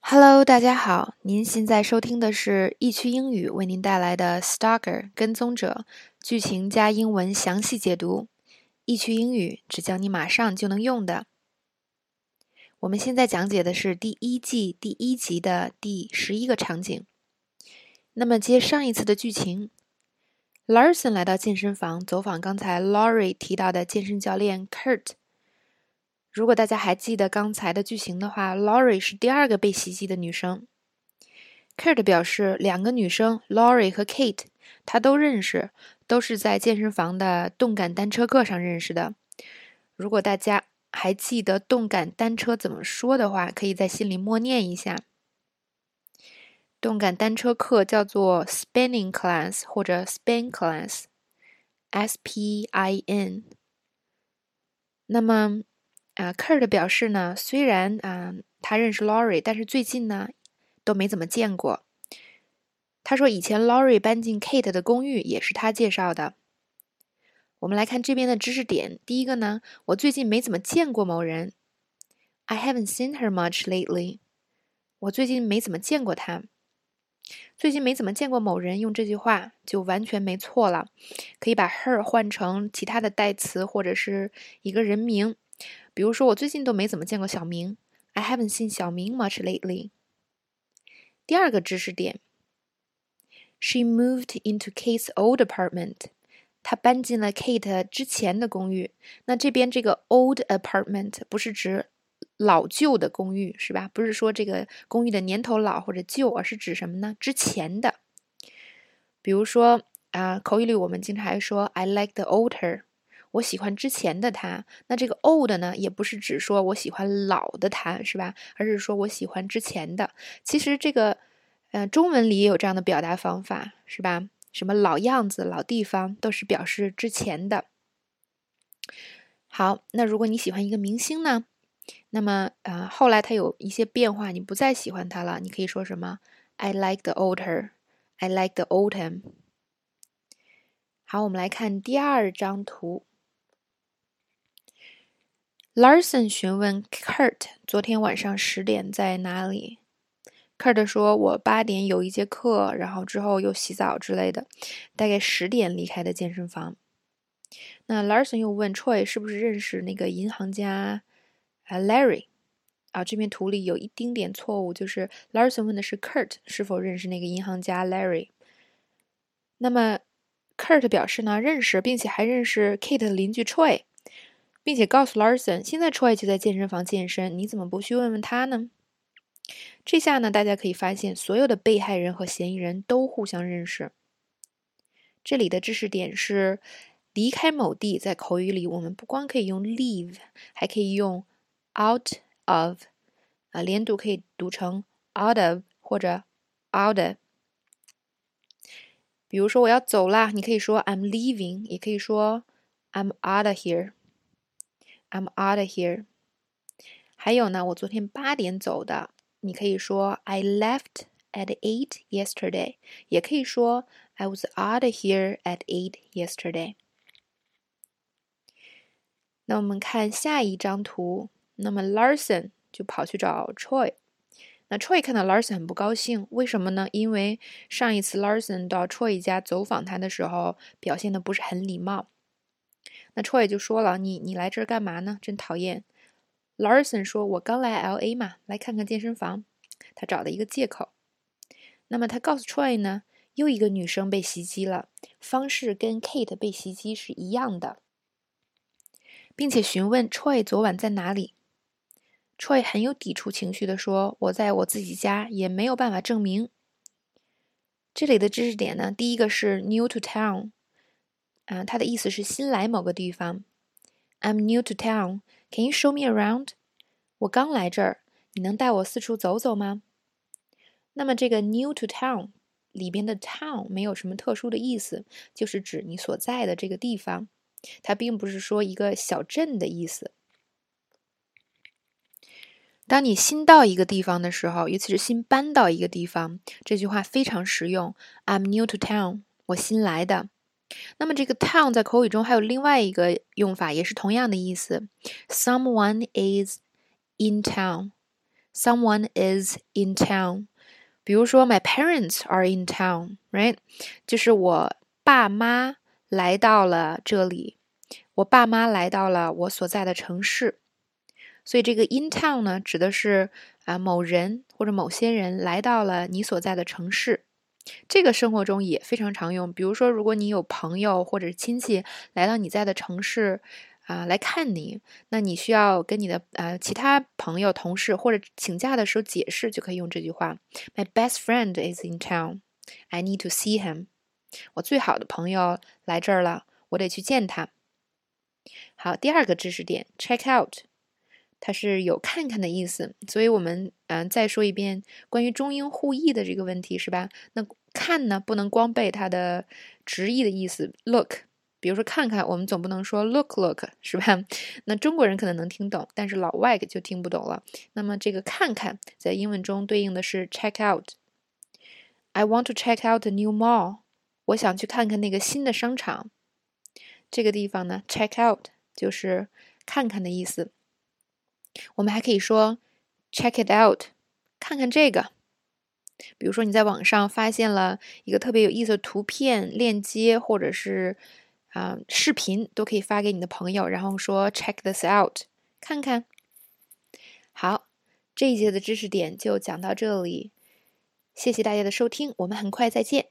Hello，大家好，您现在收听的是易趣英语为您带来的《Stalker》跟踪者剧情加英文详细解读。易趣英语只教你马上就能用的。我们现在讲解的是第一季第一集的第十一个场景。那么接上一次的剧情，Larson 来到健身房走访刚才 Laurie 提到的健身教练 Kurt。如果大家还记得刚才的剧情的话，Laurie 是第二个被袭击的女生。Kurt 表示，两个女生 Laurie 和 Kate 他都认识，都是在健身房的动感单车课上认识的。如果大家还记得动感单车怎么说的话，可以在心里默念一下。动感单车课叫做 Spinning Class 或者 Spin Class，S P I N。那么。啊，Kurt 表示呢，虽然啊他认识 Laurie，但是最近呢都没怎么见过。他说以前 Laurie 搬进 Kate 的公寓也是他介绍的。我们来看这边的知识点，第一个呢，我最近没怎么见过某人。I haven't seen her much lately。我最近没怎么见过她。最近没怎么见过某人，用这句话就完全没错了。可以把 her 换成其他的代词或者是一个人名。比如说，我最近都没怎么见过小明。I haven't seen 小明 much lately。第二个知识点，She moved into Kate's old apartment。她搬进了 Kate 之前的公寓。那这边这个 old apartment 不是指老旧的公寓，是吧？不是说这个公寓的年头老或者旧，而是指什么呢？之前的。比如说啊，口语里我们经常还说 I like the older。我喜欢之前的他，那这个 old 呢，也不是指说我喜欢老的他，是吧？而是说我喜欢之前的。其实这个，呃，中文里也有这样的表达方法，是吧？什么老样子、老地方，都是表示之前的。好，那如果你喜欢一个明星呢，那么呃，后来他有一些变化，你不再喜欢他了，你可以说什么？I like the older，I like the old him。好，我们来看第二张图。Larson 询问 Kurt 昨天晚上十点在哪里。Kurt 说：“我八点有一节课，然后之后又洗澡之类的，大概十点离开的健身房。”那 Larson 又问 Troy 是不是认识那个银行家啊 Larry？啊，这边图里有一丁点错误，就是 Larson 问的是 Kurt 是否认识那个银行家 Larry。那么 Kurt 表示呢，认识，并且还认识 Kate 的邻居 Troy。并且告诉 Larson，现在 Troy 就在健身房健身，你怎么不去问问他呢？这下呢，大家可以发现，所有的被害人和嫌疑人都互相认识。这里的知识点是，离开某地，在口语里，我们不光可以用 leave，还可以用 out of，啊，连读可以读成 out of 或者 out。比如说我要走啦，你可以说 I'm leaving，也可以说 I'm out of here。I'm out of here。还有呢，我昨天八点走的，你可以说 I left at eight yesterday，也可以说 I was out of here at eight yesterday。那我们看下一张图，那么 Larson 就跑去找 Troy。那 Troy 看到 Larson 很不高兴，为什么呢？因为上一次 Larson 到 Troy 家走访他的时候，表现的不是很礼貌。那 Troy 就说了：“你你来这儿干嘛呢？真讨厌。”Larson 说：“我刚来 L.A. 嘛，来看看健身房。”他找了一个借口。那么他告诉 Troy 呢，又一个女生被袭击了，方式跟 Kate 被袭击是一样的，并且询问 Troy 昨晚在哪里。Troy 很有抵触情绪的说：“我在我自己家，也没有办法证明。”这里的知识点呢，第一个是 New to Town。啊，它的意思是新来某个地方。I'm new to town. Can you show me around? 我刚来这儿，你能带我四处走走吗？那么这个 new to town 里边的 town 没有什么特殊的意思，就是指你所在的这个地方。它并不是说一个小镇的意思。当你新到一个地方的时候，尤其是新搬到一个地方，这句话非常实用。I'm new to town. 我新来的。那么这个 town 在口语中还有另外一个用法，也是同样的意思。Someone is in town. someone is in town。比如说，My parents are in town，right？就是我爸妈来到了这里，我爸妈来到了我所在的城市。所以这个 in town 呢，指的是啊某人或者某些人来到了你所在的城市。这个生活中也非常常用。比如说，如果你有朋友或者亲戚来到你在的城市。啊，来看你，那你需要跟你的呃其他朋友、同事或者请假的时候解释，就可以用这句话：My best friend is in town. I need to see him. 我最好的朋友来这儿了，我得去见他。好，第二个知识点，check out，它是有看看的意思，所以我们嗯再说一遍关于中英互译的这个问题，是吧？那看呢，不能光背它的直译的意思，look。比如说看看，我们总不能说 look look 是吧？那中国人可能能听懂，但是老外就听不懂了。那么这个看看在英文中对应的是 check out。I want to check out the new mall。我想去看看那个新的商场。这个地方呢，check out 就是看看的意思。我们还可以说 check it out，看看这个。比如说你在网上发现了一个特别有意思的图片链接，或者是。啊，视频都可以发给你的朋友，然后说 check this out，看看。好，这一节的知识点就讲到这里，谢谢大家的收听，我们很快再见。